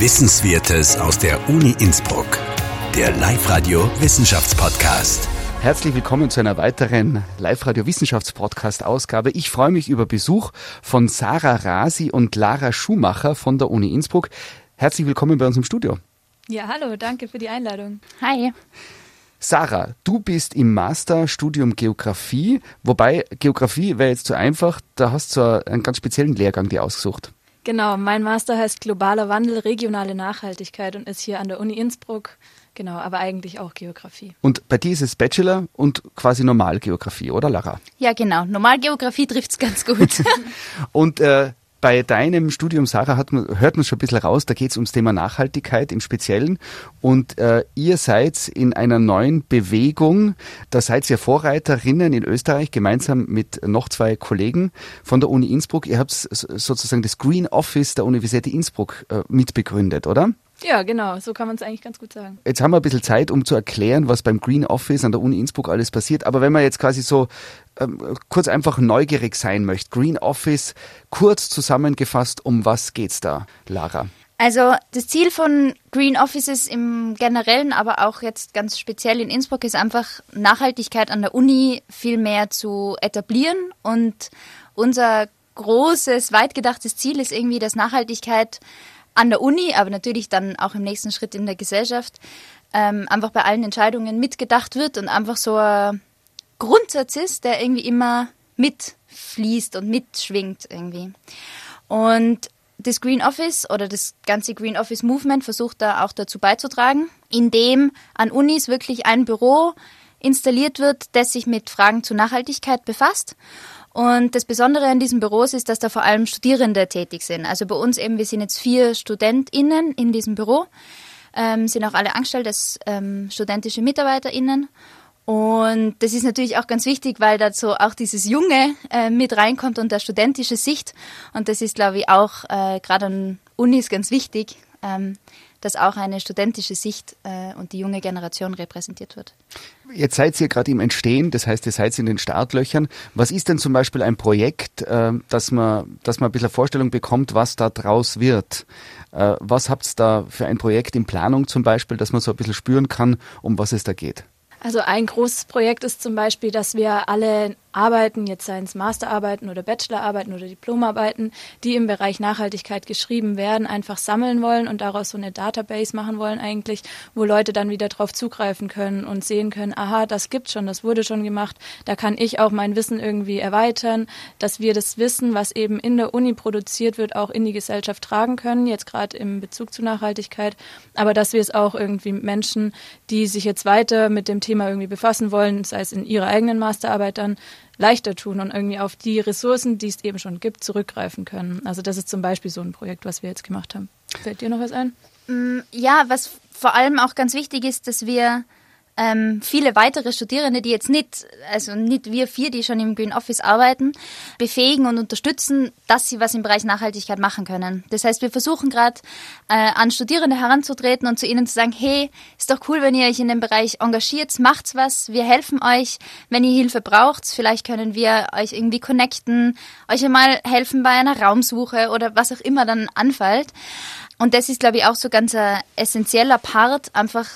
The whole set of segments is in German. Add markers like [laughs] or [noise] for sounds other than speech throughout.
Wissenswertes aus der Uni Innsbruck. Der Live-Radio Wissenschaftspodcast. Herzlich willkommen zu einer weiteren Live-Radio Wissenschaftspodcast Ausgabe. Ich freue mich über Besuch von Sarah Rasi und Lara Schumacher von der Uni Innsbruck. Herzlich willkommen bei uns im Studio. Ja, hallo, danke für die Einladung. Hi. Sarah, du bist im Masterstudium Geografie, wobei Geografie wäre jetzt zu einfach, da hast du einen ganz speziellen Lehrgang dir ausgesucht. Genau, mein Master heißt Globaler Wandel, regionale Nachhaltigkeit und ist hier an der Uni Innsbruck. Genau, aber eigentlich auch Geografie. Und bei dir ist es Bachelor und quasi Normalgeografie, oder Lara? Ja, genau. Normalgeografie trifft es ganz gut. [laughs] und äh, bei deinem Studium, Sarah, hat man, hört man schon ein bisschen raus, da geht es ums Thema Nachhaltigkeit im Speziellen. Und äh, ihr seid in einer neuen Bewegung, da seid ihr Vorreiterinnen in Österreich, gemeinsam mit noch zwei Kollegen von der Uni Innsbruck. Ihr habt sozusagen das Green Office der Universität Innsbruck äh, mitbegründet, oder? Ja, genau, so kann man es eigentlich ganz gut sagen. Jetzt haben wir ein bisschen Zeit, um zu erklären, was beim Green Office an der Uni Innsbruck alles passiert. Aber wenn man jetzt quasi so ähm, kurz einfach neugierig sein möchte, Green Office, kurz zusammengefasst, um was geht's da, Lara? Also das Ziel von Green Offices im Generellen, aber auch jetzt ganz speziell in Innsbruck ist einfach Nachhaltigkeit an der Uni viel mehr zu etablieren und unser großes, weit gedachtes Ziel ist irgendwie, dass Nachhaltigkeit an der Uni, aber natürlich dann auch im nächsten Schritt in der Gesellschaft, ähm, einfach bei allen Entscheidungen mitgedacht wird und einfach so ein Grundsatz ist, der irgendwie immer mitfließt und mitschwingt irgendwie. Und das Green Office oder das ganze Green Office Movement versucht da auch dazu beizutragen, indem an Unis wirklich ein Büro installiert wird, das sich mit Fragen zur Nachhaltigkeit befasst und das Besondere an diesen Büros ist, dass da vor allem Studierende tätig sind. Also bei uns eben, wir sind jetzt vier StudentInnen in diesem Büro, ähm, sind auch alle angestellt als ähm, studentische MitarbeiterInnen. Und das ist natürlich auch ganz wichtig, weil dazu auch dieses Junge äh, mit reinkommt und der studentische Sicht. Und das ist, glaube ich, auch äh, gerade an Unis ganz wichtig, ähm, dass auch eine studentische Sicht äh, und die junge Generation repräsentiert wird. Jetzt seid ihr gerade im Entstehen, das heißt, ihr seid in den Startlöchern. Was ist denn zum Beispiel ein Projekt, äh, dass, man, dass man ein bisschen Vorstellung bekommt, was da draus wird? Äh, was habt ihr da für ein Projekt in Planung zum Beispiel, dass man so ein bisschen spüren kann, um was es da geht? Also ein großes Projekt ist zum Beispiel, dass wir alle Arbeiten, jetzt seien es Masterarbeiten oder Bachelorarbeiten oder Diplomarbeiten, die im Bereich Nachhaltigkeit geschrieben werden, einfach sammeln wollen und daraus so eine Database machen wollen eigentlich, wo Leute dann wieder drauf zugreifen können und sehen können, aha, das gibt schon, das wurde schon gemacht, da kann ich auch mein Wissen irgendwie erweitern, dass wir das Wissen, was eben in der Uni produziert wird, auch in die Gesellschaft tragen können, jetzt gerade im Bezug zu Nachhaltigkeit, aber dass wir es auch irgendwie Menschen, die sich jetzt weiter mit dem Thema irgendwie befassen wollen, sei es in ihrer eigenen Masterarbeit dann, leichter tun und irgendwie auf die Ressourcen, die es eben schon gibt, zurückgreifen können. Also das ist zum Beispiel so ein Projekt, was wir jetzt gemacht haben. Fällt dir noch was ein? Mm, ja, was vor allem auch ganz wichtig ist, dass wir ähm, viele weitere Studierende, die jetzt nicht, also nicht wir vier, die schon im Green Office arbeiten, befähigen und unterstützen, dass sie was im Bereich Nachhaltigkeit machen können. Das heißt, wir versuchen gerade äh, an Studierende heranzutreten und zu ihnen zu sagen, hey, ist doch cool, wenn ihr euch in dem Bereich engagiert, macht's was, wir helfen euch, wenn ihr Hilfe braucht, vielleicht können wir euch irgendwie connecten, euch einmal helfen bei einer Raumsuche oder was auch immer dann anfällt. Und das ist, glaube ich, auch so ganz ein essentieller Part, einfach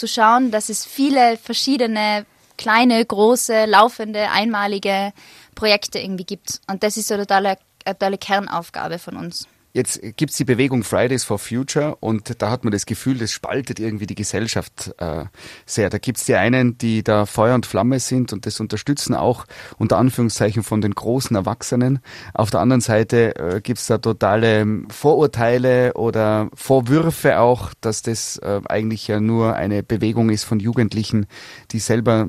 zu schauen, dass es viele verschiedene kleine, große, laufende, einmalige Projekte irgendwie gibt. Und das ist so eine totale, eine totale Kernaufgabe von uns. Jetzt gibt es die Bewegung Fridays for Future und da hat man das Gefühl, das spaltet irgendwie die Gesellschaft äh, sehr. Da gibt es die einen, die da Feuer und Flamme sind und das unterstützen auch unter Anführungszeichen von den großen Erwachsenen. Auf der anderen Seite äh, gibt es da totale Vorurteile oder Vorwürfe auch, dass das äh, eigentlich ja nur eine Bewegung ist von Jugendlichen, die selber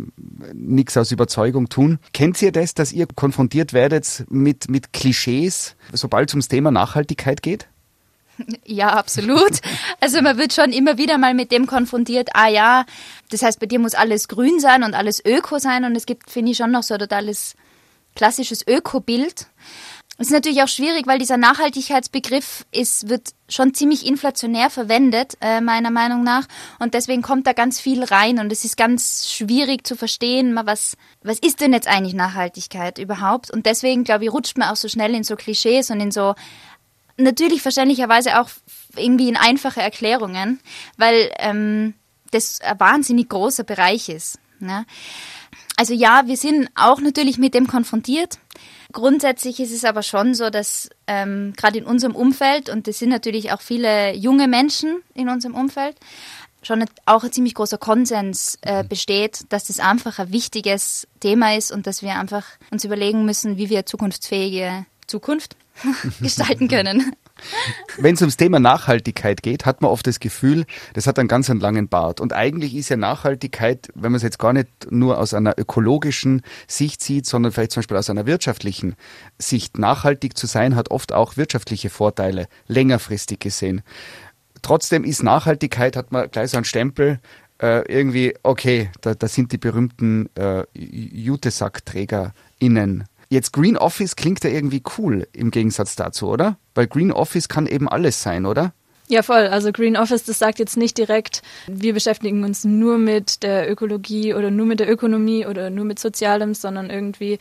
nichts aus Überzeugung tun. Kennt ihr das, dass ihr konfrontiert werdet mit, mit Klischees, sobald es ums Thema Nachhaltigkeit Nachhaltigkeit geht? Ja, absolut. Also man wird schon immer wieder mal mit dem konfrontiert, ah ja, das heißt, bei dir muss alles grün sein und alles öko sein und es gibt, finde ich, schon noch so ein totales klassisches Ökobild. Es ist natürlich auch schwierig, weil dieser Nachhaltigkeitsbegriff ist, wird schon ziemlich inflationär verwendet, äh, meiner Meinung nach. Und deswegen kommt da ganz viel rein und es ist ganz schwierig zu verstehen, was, was ist denn jetzt eigentlich Nachhaltigkeit überhaupt? Und deswegen, glaube ich, rutscht man auch so schnell in so Klischees und in so Natürlich verständlicherweise auch irgendwie in einfache Erklärungen, weil ähm, das ein wahnsinnig großer Bereich ist. Ne? Also ja, wir sind auch natürlich mit dem konfrontiert. Grundsätzlich ist es aber schon so, dass ähm, gerade in unserem Umfeld, und das sind natürlich auch viele junge Menschen in unserem Umfeld, schon auch ein ziemlich großer Konsens äh, besteht, dass das einfach ein wichtiges Thema ist und dass wir einfach uns überlegen müssen, wie wir zukunftsfähige Zukunft [laughs] gestalten können. Wenn es ums Thema Nachhaltigkeit geht, hat man oft das Gefühl, das hat einen ganz einen langen Bart. Und eigentlich ist ja Nachhaltigkeit, wenn man es jetzt gar nicht nur aus einer ökologischen Sicht sieht, sondern vielleicht zum Beispiel aus einer wirtschaftlichen Sicht, nachhaltig zu sein, hat oft auch wirtschaftliche Vorteile, längerfristig gesehen. Trotzdem ist Nachhaltigkeit, hat man gleich so einen Stempel, äh, irgendwie, okay, da, da sind die berühmten äh, JutesackträgerInnen. Jetzt Green Office klingt ja irgendwie cool im Gegensatz dazu, oder? Weil Green Office kann eben alles sein, oder? Ja, voll. Also Green Office, das sagt jetzt nicht direkt, wir beschäftigen uns nur mit der Ökologie oder nur mit der Ökonomie oder nur mit Sozialem, sondern irgendwie,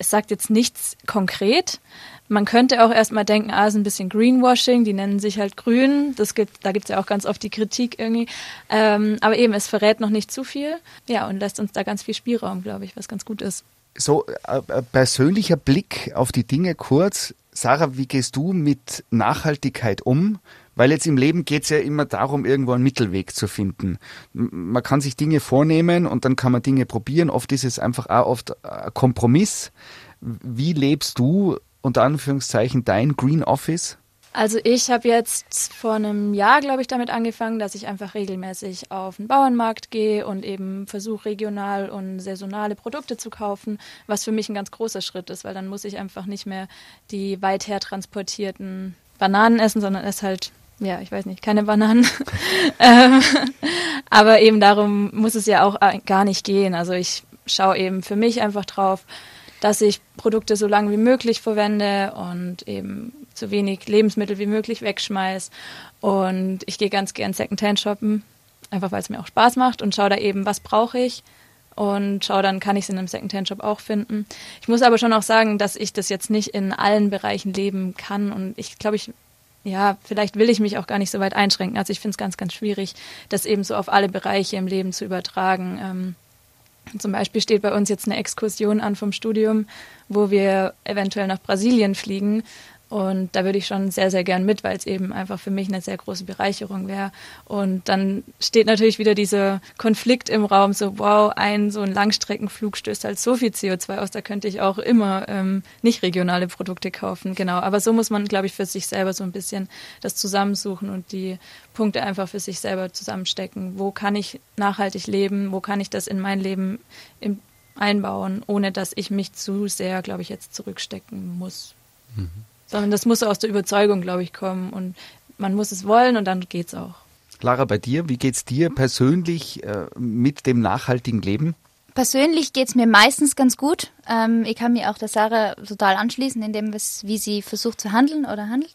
es sagt jetzt nichts konkret, man könnte auch erstmal denken, ah, ist ein bisschen Greenwashing, die nennen sich halt grün. Das gibt, da gibt es ja auch ganz oft die Kritik irgendwie. Ähm, aber eben, es verrät noch nicht zu viel. Ja, und lässt uns da ganz viel Spielraum, glaube ich, was ganz gut ist. So, äh, äh, persönlicher Blick auf die Dinge kurz. Sarah, wie gehst du mit Nachhaltigkeit um? Weil jetzt im Leben geht es ja immer darum, irgendwo einen Mittelweg zu finden. Man kann sich Dinge vornehmen und dann kann man Dinge probieren. Oft ist es einfach auch oft ein Kompromiss. Wie lebst du unter Anführungszeichen dein Green Office? Also ich habe jetzt vor einem Jahr, glaube ich, damit angefangen, dass ich einfach regelmäßig auf den Bauernmarkt gehe und eben versuche, regional und saisonale Produkte zu kaufen, was für mich ein ganz großer Schritt ist, weil dann muss ich einfach nicht mehr die weit her transportierten Bananen essen, sondern es halt, ja, ich weiß nicht, keine Bananen. [laughs] Ähm, aber eben darum muss es ja auch gar nicht gehen. Also ich schaue eben für mich einfach drauf, dass ich Produkte so lange wie möglich verwende und eben so wenig Lebensmittel wie möglich wegschmeiß. Und ich gehe ganz gern Secondhand shoppen, einfach weil es mir auch Spaß macht und schaue da eben, was brauche ich und schaue dann, kann ich es in einem Secondhand-Shop auch finden. Ich muss aber schon auch sagen, dass ich das jetzt nicht in allen Bereichen leben kann und ich glaube, ich ja, vielleicht will ich mich auch gar nicht so weit einschränken. Also ich finde es ganz, ganz schwierig, das eben so auf alle Bereiche im Leben zu übertragen. Ähm, zum Beispiel steht bei uns jetzt eine Exkursion an vom Studium, wo wir eventuell nach Brasilien fliegen und da würde ich schon sehr, sehr gern mit, weil es eben einfach für mich eine sehr große Bereicherung wäre. Und dann steht natürlich wieder dieser Konflikt im Raum, so wow, ein so ein Langstreckenflug stößt halt so viel CO2 aus, da könnte ich auch immer ähm, nicht regionale Produkte kaufen. Genau, aber so muss man, glaube ich, für sich selber so ein bisschen das zusammensuchen und die Punkte einfach für sich selber zusammenstecken. Wo kann ich nachhaltig leben? Wo kann ich das in mein Leben einbauen, ohne dass ich mich zu sehr, glaube ich, jetzt zurückstecken muss? Mhm sondern das muss aus der Überzeugung, glaube ich, kommen und man muss es wollen und dann geht's auch. Lara, bei dir, wie geht's dir persönlich äh, mit dem nachhaltigen Leben? Persönlich geht's mir meistens ganz gut. Ähm, ich kann mir auch der Sarah total anschließen, in dem, wie sie versucht zu handeln oder handelt.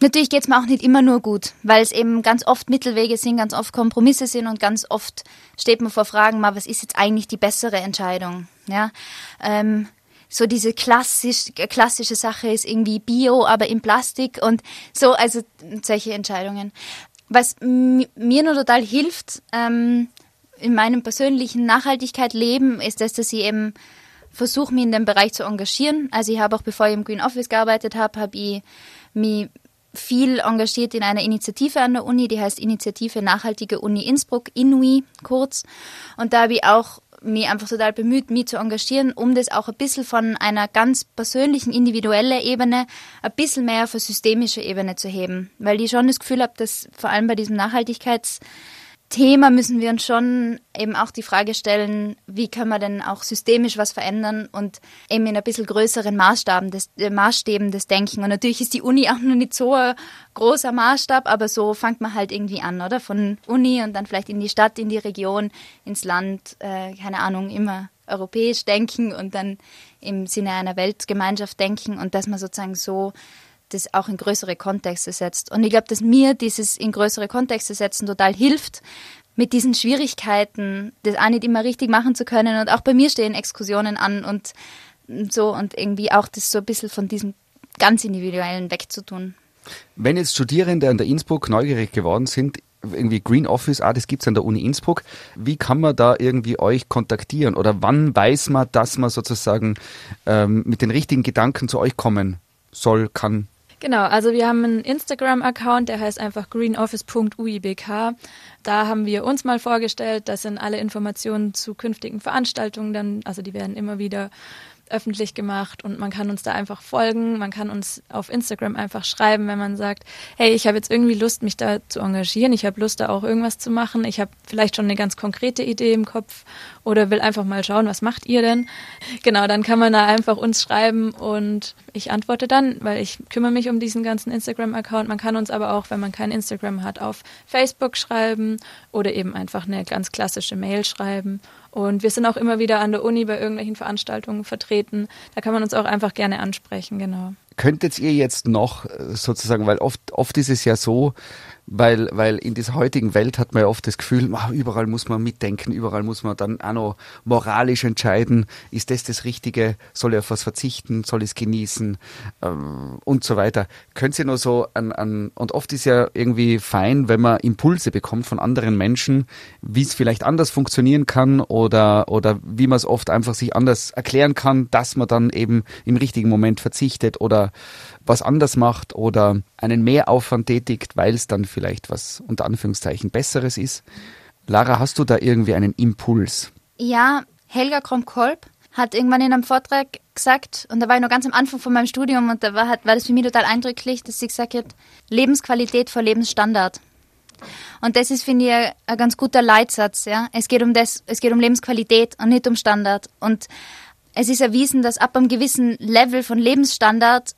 Natürlich geht's mir auch nicht immer nur gut, weil es eben ganz oft Mittelwege sind, ganz oft Kompromisse sind und ganz oft steht man vor Fragen, mal, was ist jetzt eigentlich die bessere Entscheidung? Ja, ähm, so diese klassisch, klassische Sache ist irgendwie Bio, aber in Plastik und so, also solche Entscheidungen. Was mir nur total hilft ähm, in meinem persönlichen Nachhaltigkeit-Leben, ist das, dass ich eben versuche, mich in dem Bereich zu engagieren. Also ich habe auch, bevor ich im Green Office gearbeitet habe, habe ich mich viel engagiert in einer Initiative an der Uni, die heißt Initiative Nachhaltige Uni Innsbruck, INUI kurz. Und da habe ich auch mich einfach total bemüht, mich zu engagieren, um das auch ein bisschen von einer ganz persönlichen, individuellen Ebene ein bisschen mehr auf eine systemische Ebene zu heben. Weil ich schon das Gefühl habe, dass vor allem bei diesem Nachhaltigkeits- Thema müssen wir uns schon eben auch die Frage stellen, wie können wir denn auch systemisch was verändern und eben in ein bisschen größeren Maßstaben des, äh, Maßstäben des Denken. Und natürlich ist die Uni auch noch nicht so ein großer Maßstab, aber so fängt man halt irgendwie an, oder? Von Uni und dann vielleicht in die Stadt, in die Region, ins Land, äh, keine Ahnung, immer europäisch denken und dann im Sinne einer Weltgemeinschaft denken und dass man sozusagen so das auch in größere Kontexte setzt. Und ich glaube, dass mir dieses in größere Kontexte setzen total hilft, mit diesen Schwierigkeiten das auch nicht immer richtig machen zu können. Und auch bei mir stehen Exkursionen an und so und irgendwie auch das so ein bisschen von diesem ganz individuellen wegzutun. Wenn jetzt Studierende an der Innsbruck neugierig geworden sind, irgendwie Green Office, ah, das gibt's an der Uni Innsbruck. Wie kann man da irgendwie euch kontaktieren? Oder wann weiß man, dass man sozusagen ähm, mit den richtigen Gedanken zu euch kommen soll, kann? Genau, also wir haben einen Instagram-Account, der heißt einfach greenoffice.uibk. Da haben wir uns mal vorgestellt, das sind alle Informationen zu künftigen Veranstaltungen dann, also die werden immer wieder öffentlich gemacht und man kann uns da einfach folgen. Man kann uns auf Instagram einfach schreiben, wenn man sagt, hey, ich habe jetzt irgendwie Lust, mich da zu engagieren. Ich habe Lust, da auch irgendwas zu machen. Ich habe vielleicht schon eine ganz konkrete Idee im Kopf oder will einfach mal schauen, was macht ihr denn? Genau, dann kann man da einfach uns schreiben und ich antworte dann, weil ich kümmere mich um diesen ganzen Instagram-Account. Man kann uns aber auch, wenn man kein Instagram hat, auf Facebook schreiben oder eben einfach eine ganz klassische Mail schreiben. Und wir sind auch immer wieder an der Uni bei irgendwelchen Veranstaltungen vertreten. Da kann man uns auch einfach gerne ansprechen, genau. Könntet ihr jetzt noch äh, sozusagen, weil oft, oft ist es ja so, weil, weil in dieser heutigen Welt hat man ja oft das Gefühl, überall muss man mitdenken, überall muss man dann auch noch moralisch entscheiden, ist das das Richtige, soll ich auf was verzichten, soll ich es genießen? Ähm, und so weiter. Könnt ihr nur so an, an, und oft ist ja irgendwie fein, wenn man Impulse bekommt von anderen Menschen, wie es vielleicht anders funktionieren kann oder, oder wie man es oft einfach sich anders erklären kann, dass man dann eben im richtigen Moment verzichtet oder was anders macht oder einen Mehraufwand tätigt, weil es dann vielleicht was unter Anführungszeichen Besseres ist. Lara, hast du da irgendwie einen Impuls? Ja, Helga Krom-Kolb hat irgendwann in einem Vortrag gesagt, und da war ich noch ganz am Anfang von meinem Studium und da war, war das für mich total eindrücklich, dass sie gesagt hat, Lebensqualität vor Lebensstandard. Und das ist, finde ich, ein ganz guter Leitsatz. Ja? Es, geht um das, es geht um Lebensqualität und nicht um Standard. Und es ist erwiesen, dass ab einem gewissen Level von Lebensstandard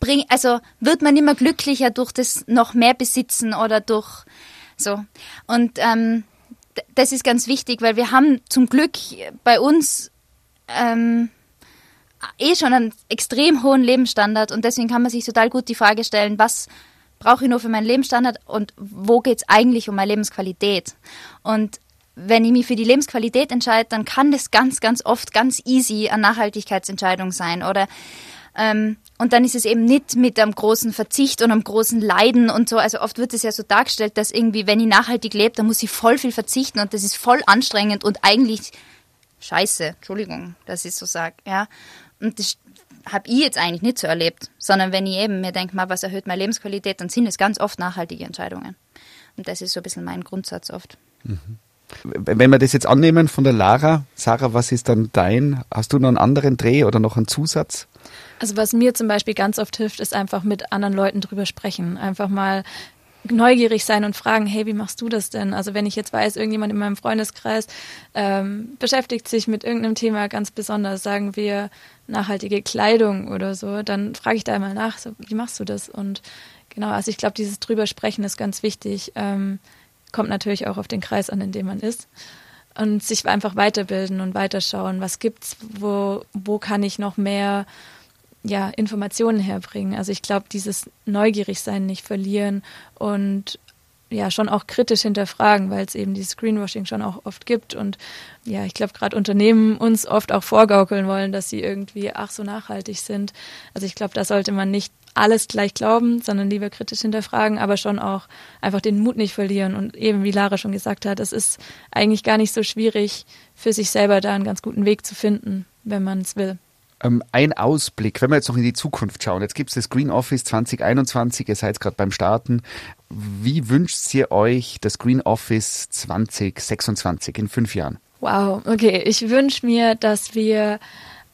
bring, also wird man immer glücklicher durch das noch mehr besitzen oder durch so. Und ähm, das ist ganz wichtig, weil wir haben zum Glück bei uns ähm, eh schon einen extrem hohen Lebensstandard und deswegen kann man sich total gut die Frage stellen, was brauche ich nur für meinen Lebensstandard und wo geht es eigentlich um meine Lebensqualität? Und wenn ich mich für die Lebensqualität entscheide, dann kann das ganz, ganz oft ganz easy eine Nachhaltigkeitsentscheidung sein oder und dann ist es eben nicht mit einem großen Verzicht und einem großen Leiden und so. Also oft wird es ja so dargestellt, dass irgendwie, wenn ich nachhaltig lebe, dann muss ich voll viel verzichten und das ist voll anstrengend und eigentlich scheiße. Entschuldigung, dass ich so sage. Ja. Und das habe ich jetzt eigentlich nicht so erlebt, sondern wenn ich eben mir denke, mal, was erhöht meine Lebensqualität, dann sind es ganz oft nachhaltige Entscheidungen. Und das ist so ein bisschen mein Grundsatz oft. Mhm. Wenn wir das jetzt annehmen von der Lara, Sarah, was ist dann dein? Hast du noch einen anderen Dreh oder noch einen Zusatz? Also was mir zum Beispiel ganz oft hilft, ist einfach mit anderen Leuten drüber sprechen. Einfach mal neugierig sein und fragen, hey, wie machst du das denn? Also wenn ich jetzt weiß, irgendjemand in meinem Freundeskreis ähm, beschäftigt sich mit irgendeinem Thema ganz besonders, sagen wir nachhaltige Kleidung oder so, dann frage ich da einmal nach, so, wie machst du das? Und genau, also ich glaube, dieses drüber sprechen ist ganz wichtig. Ähm, kommt natürlich auch auf den Kreis an, in dem man ist. Und sich einfach weiterbilden und weiterschauen, was gibt's, wo, wo kann ich noch mehr ja, Informationen herbringen. Also ich glaube, dieses Neugierigsein nicht verlieren und ja, schon auch kritisch hinterfragen, weil es eben dieses Greenwashing schon auch oft gibt. Und ja, ich glaube, gerade Unternehmen uns oft auch vorgaukeln wollen, dass sie irgendwie ach so nachhaltig sind. Also ich glaube, da sollte man nicht alles gleich glauben, sondern lieber kritisch hinterfragen, aber schon auch einfach den Mut nicht verlieren. Und eben, wie Lara schon gesagt hat, es ist eigentlich gar nicht so schwierig, für sich selber da einen ganz guten Weg zu finden, wenn man es will. Ähm, ein Ausblick, wenn wir jetzt noch in die Zukunft schauen. Jetzt gibt es das Green Office 2021, ihr seid gerade beim Starten. Wie wünscht ihr euch das Green Office 2026 in fünf Jahren? Wow, okay. Ich wünsche mir, dass wir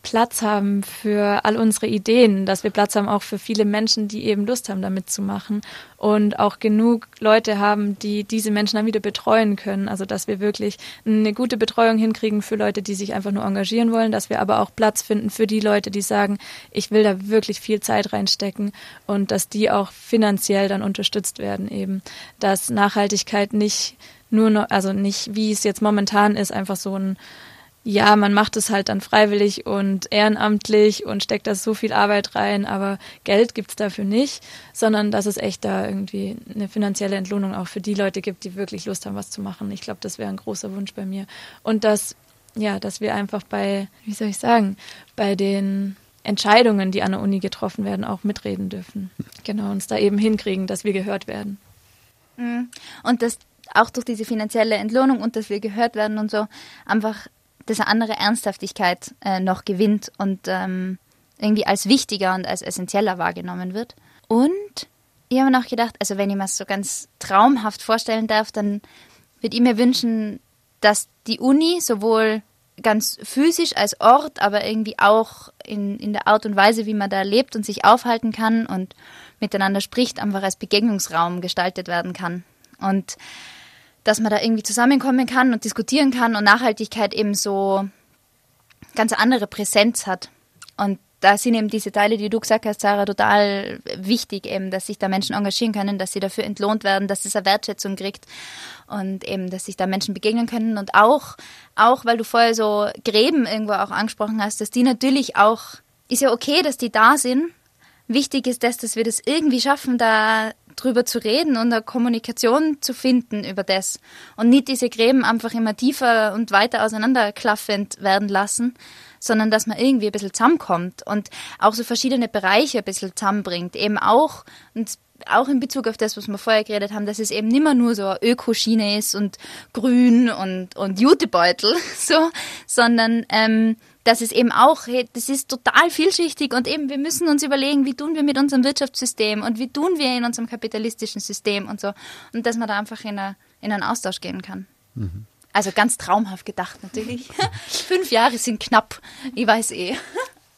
Platz haben für all unsere Ideen, dass wir Platz haben auch für viele Menschen, die eben Lust haben, damit zu machen und auch genug Leute haben, die diese Menschen dann wieder betreuen können. Also dass wir wirklich eine gute Betreuung hinkriegen für Leute, die sich einfach nur engagieren wollen, dass wir aber auch Platz finden für die Leute, die sagen, ich will da wirklich viel Zeit reinstecken und dass die auch finanziell dann unterstützt werden eben, dass Nachhaltigkeit nicht nur noch, also nicht wie es jetzt momentan ist, einfach so ein ja, man macht es halt dann freiwillig und ehrenamtlich und steckt da so viel Arbeit rein, aber Geld gibt's dafür nicht, sondern dass es echt da irgendwie eine finanzielle Entlohnung auch für die Leute gibt, die wirklich Lust haben, was zu machen. Ich glaube, das wäre ein großer Wunsch bei mir. Und dass, ja, dass wir einfach bei, wie soll ich sagen, bei den Entscheidungen, die an der Uni getroffen werden, auch mitreden dürfen. Genau, uns da eben hinkriegen, dass wir gehört werden. Mhm. Und das auch durch diese finanzielle Entlohnung und dass wir gehört werden und so einfach eine andere Ernsthaftigkeit äh, noch gewinnt und ähm, irgendwie als wichtiger und als essentieller wahrgenommen wird. Und ich habe mir noch gedacht, also wenn ich mir das so ganz traumhaft vorstellen darf, dann würde ich mir wünschen, dass die Uni sowohl ganz physisch als Ort, aber irgendwie auch in, in der Art und Weise, wie man da lebt und sich aufhalten kann und miteinander spricht, einfach als Begegnungsraum gestaltet werden kann. Und dass man da irgendwie zusammenkommen kann und diskutieren kann und Nachhaltigkeit eben so ganz andere Präsenz hat. Und da sind eben diese Teile, die du gesagt hast, Sarah, total wichtig, eben, dass sich da Menschen engagieren können, dass sie dafür entlohnt werden, dass es eine Wertschätzung kriegt und eben, dass sich da Menschen begegnen können und auch, auch, weil du vorher so Gräben irgendwo auch angesprochen hast, dass die natürlich auch, ist ja okay, dass die da sind. Wichtig ist das, dass wir das irgendwie schaffen, da drüber zu reden und eine Kommunikation zu finden über das und nicht diese Gräben einfach immer tiefer und weiter auseinanderklaffend werden lassen, sondern dass man irgendwie ein bisschen zusammenkommt und auch so verschiedene Bereiche ein bisschen zusammenbringt. Eben auch, und auch in Bezug auf das, was wir vorher geredet haben, dass es eben nicht mehr nur so eine Ökoschiene ist und grün und, und Jutebeutel, [laughs] so, sondern ähm, dass es eben auch, hey, das ist total vielschichtig und eben wir müssen uns überlegen, wie tun wir mit unserem Wirtschaftssystem und wie tun wir in unserem kapitalistischen System und so. Und dass man da einfach in, eine, in einen Austausch gehen kann. Mhm. Also ganz traumhaft gedacht natürlich. [laughs] Fünf Jahre sind knapp, ich weiß eh.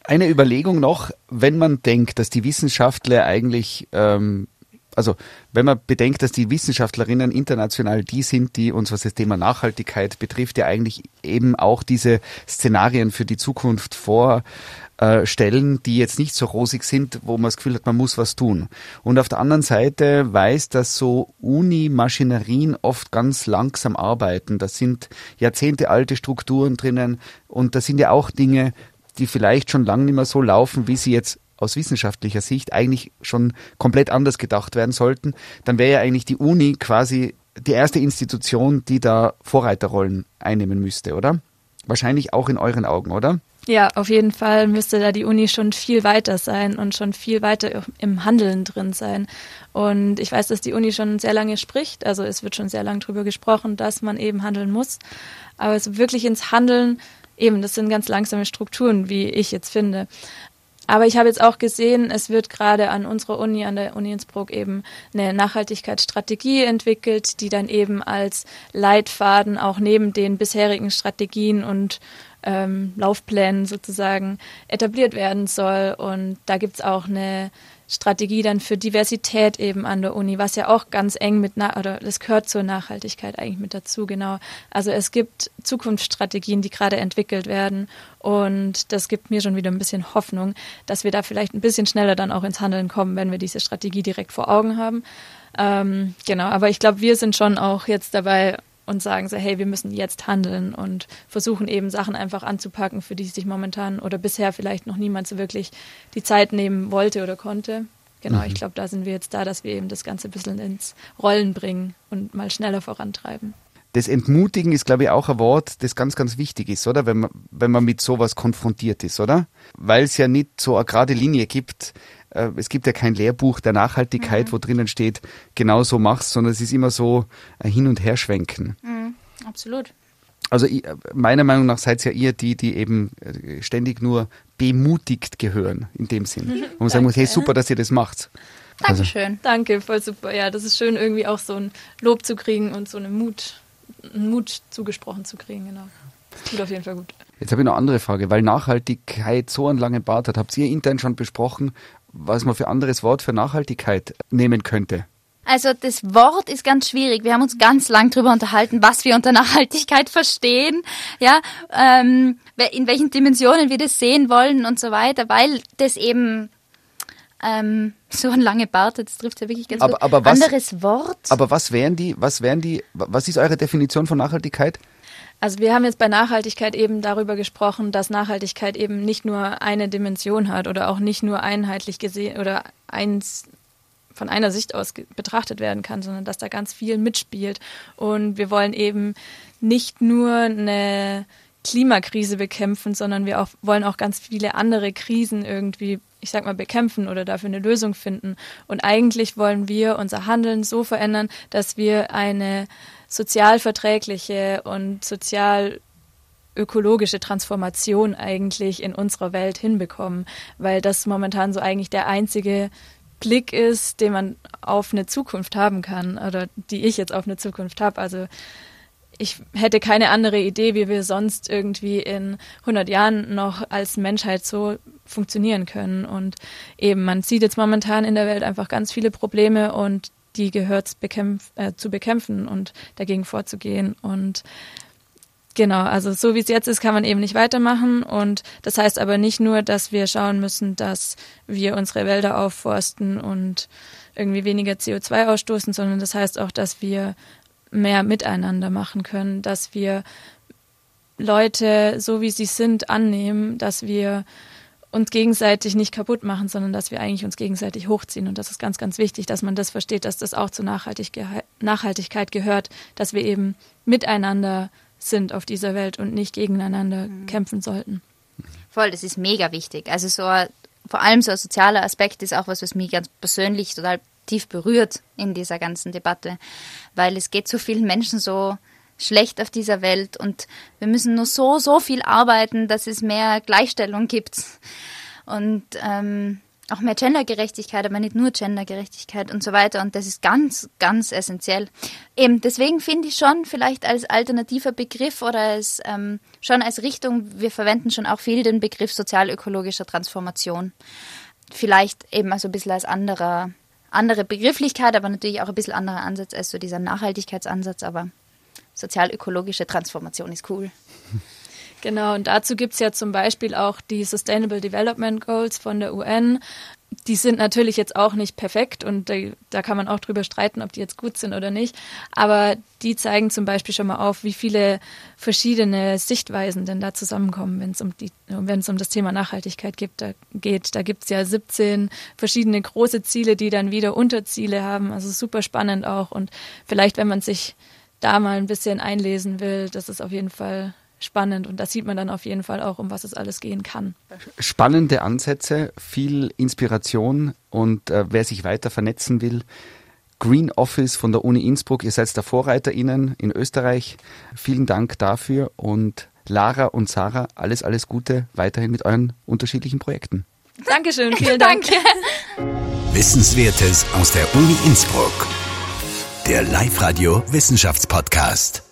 Eine Überlegung noch, wenn man denkt, dass die Wissenschaftler eigentlich ähm, also wenn man bedenkt, dass die Wissenschaftlerinnen international die sind, die uns, was das Thema Nachhaltigkeit betrifft, ja eigentlich eben auch diese Szenarien für die Zukunft vorstellen, die jetzt nicht so rosig sind, wo man das Gefühl hat, man muss was tun. Und auf der anderen Seite weiß, dass so Uni-Maschinerien oft ganz langsam arbeiten. Da sind jahrzehntealte Strukturen drinnen und da sind ja auch Dinge, die vielleicht schon lange nicht mehr so laufen, wie sie jetzt aus wissenschaftlicher Sicht eigentlich schon komplett anders gedacht werden sollten, dann wäre ja eigentlich die Uni quasi die erste Institution, die da Vorreiterrollen einnehmen müsste, oder? Wahrscheinlich auch in euren Augen, oder? Ja, auf jeden Fall müsste da die Uni schon viel weiter sein und schon viel weiter im Handeln drin sein. Und ich weiß, dass die Uni schon sehr lange spricht, also es wird schon sehr lange darüber gesprochen, dass man eben handeln muss. Aber so wirklich ins Handeln, eben, das sind ganz langsame Strukturen, wie ich jetzt finde. Aber ich habe jetzt auch gesehen, es wird gerade an unserer Uni, an der Uni Innsbruck eben eine Nachhaltigkeitsstrategie entwickelt, die dann eben als Leitfaden auch neben den bisherigen Strategien und ähm, Laufplänen sozusagen etabliert werden soll. Und da gibt's auch eine Strategie dann für Diversität eben an der Uni, was ja auch ganz eng mit, oder das gehört zur Nachhaltigkeit eigentlich mit dazu, genau. Also es gibt Zukunftsstrategien, die gerade entwickelt werden und das gibt mir schon wieder ein bisschen Hoffnung, dass wir da vielleicht ein bisschen schneller dann auch ins Handeln kommen, wenn wir diese Strategie direkt vor Augen haben. Ähm, genau, aber ich glaube, wir sind schon auch jetzt dabei, und sagen so, hey, wir müssen jetzt handeln und versuchen eben Sachen einfach anzupacken, für die sich momentan oder bisher vielleicht noch niemand so wirklich die Zeit nehmen wollte oder konnte. Genau, mhm. ich glaube, da sind wir jetzt da, dass wir eben das Ganze ein bisschen ins Rollen bringen und mal schneller vorantreiben. Das Entmutigen ist, glaube ich, auch ein Wort, das ganz, ganz wichtig ist, oder? Wenn man, wenn man mit sowas konfrontiert ist, oder? Weil es ja nicht so eine gerade Linie gibt, es gibt ja kein Lehrbuch der Nachhaltigkeit, mhm. wo drinnen steht, genau so machst, sondern es ist immer so ein Hin- und Herschwenken. Mhm, absolut. Also meiner Meinung nach seid ihr ja ihr die, die eben äh, ständig nur bemutigt gehören, in dem Sinn. Mhm, [laughs] Wo man sagen muss, hey, super, dass ihr das macht. Dankeschön. Also. Danke, voll super. Ja, das ist schön, irgendwie auch so ein Lob zu kriegen und so einen Mut, einen Mut zugesprochen zu kriegen, genau. Das tut auf jeden Fall gut. Jetzt habe ich noch eine andere Frage, weil Nachhaltigkeit so einen langen Bart hat. Habt ihr intern schon besprochen, was man für anderes Wort für Nachhaltigkeit nehmen könnte? Also das Wort ist ganz schwierig. Wir haben uns ganz lang darüber unterhalten, was wir unter Nachhaltigkeit verstehen, ja, ähm, in welchen Dimensionen wir das sehen wollen und so weiter, weil das eben ähm, so ein lange Bart, das trifft ja wirklich ganz aber, gut. Aber was, Anderes Wort. Aber was wären die, was wären die, was ist eure Definition von Nachhaltigkeit? Also wir haben jetzt bei Nachhaltigkeit eben darüber gesprochen, dass Nachhaltigkeit eben nicht nur eine Dimension hat oder auch nicht nur einheitlich gesehen oder eins von einer Sicht aus betrachtet werden kann, sondern dass da ganz viel mitspielt. Und wir wollen eben nicht nur eine Klimakrise bekämpfen, sondern wir auch, wollen auch ganz viele andere Krisen irgendwie, ich sag mal, bekämpfen oder dafür eine Lösung finden. Und eigentlich wollen wir unser Handeln so verändern, dass wir eine sozialverträgliche und sozial ökologische Transformation eigentlich in unserer Welt hinbekommen, weil das momentan so eigentlich der einzige Blick ist, den man auf eine Zukunft haben kann oder die ich jetzt auf eine Zukunft habe. Also ich hätte keine andere Idee, wie wir sonst irgendwie in 100 Jahren noch als Menschheit so funktionieren können. Und eben, man sieht jetzt momentan in der Welt einfach ganz viele Probleme und die gehört bekämpf äh, zu bekämpfen und dagegen vorzugehen. Und genau, also so wie es jetzt ist, kann man eben nicht weitermachen. Und das heißt aber nicht nur, dass wir schauen müssen, dass wir unsere Wälder aufforsten und irgendwie weniger CO2 ausstoßen, sondern das heißt auch, dass wir mehr miteinander machen können, dass wir Leute so wie sie sind annehmen, dass wir uns gegenseitig nicht kaputt machen, sondern dass wir eigentlich uns gegenseitig hochziehen. Und das ist ganz, ganz wichtig, dass man das versteht, dass das auch zur Nachhaltigkeit gehört, dass wir eben miteinander sind auf dieser Welt und nicht gegeneinander mhm. kämpfen sollten. Voll, das ist mega wichtig. Also so vor allem so ein sozialer Aspekt ist auch was, was mich ganz persönlich total tief berührt in dieser ganzen Debatte, weil es geht so vielen Menschen so schlecht auf dieser Welt und wir müssen nur so, so viel arbeiten, dass es mehr Gleichstellung gibt und ähm, auch mehr Gendergerechtigkeit, aber nicht nur Gendergerechtigkeit und so weiter. Und das ist ganz, ganz essentiell. Eben, deswegen finde ich schon vielleicht als alternativer Begriff oder als ähm, schon als Richtung, wir verwenden schon auch viel den Begriff sozialökologischer Transformation. Vielleicht eben also ein bisschen als anderer andere Begrifflichkeit, aber natürlich auch ein bisschen anderer Ansatz als so dieser Nachhaltigkeitsansatz, aber sozial-ökologische Transformation ist cool. Genau, und dazu gibt es ja zum Beispiel auch die Sustainable Development Goals von der UN, die sind natürlich jetzt auch nicht perfekt und da, da, kann man auch drüber streiten, ob die jetzt gut sind oder nicht. Aber die zeigen zum Beispiel schon mal auf, wie viele verschiedene Sichtweisen denn da zusammenkommen, wenn es um die, wenn es um das Thema Nachhaltigkeit gibt, da geht. Da gibt es ja 17 verschiedene große Ziele, die dann wieder Unterziele haben. Also super spannend auch. Und vielleicht, wenn man sich da mal ein bisschen einlesen will, das ist auf jeden Fall spannend und da sieht man dann auf jeden Fall auch, um was es alles gehen kann. Spannende Ansätze, viel Inspiration und äh, wer sich weiter vernetzen will, Green Office von der Uni Innsbruck, ihr seid der VorreiterInnen in Österreich. Vielen Dank dafür und Lara und Sarah, alles, alles Gute weiterhin mit euren unterschiedlichen Projekten. Dankeschön, [laughs] vielen Dank. Wissenswertes aus der Uni Innsbruck. Der Live-Radio Wissenschaftspodcast.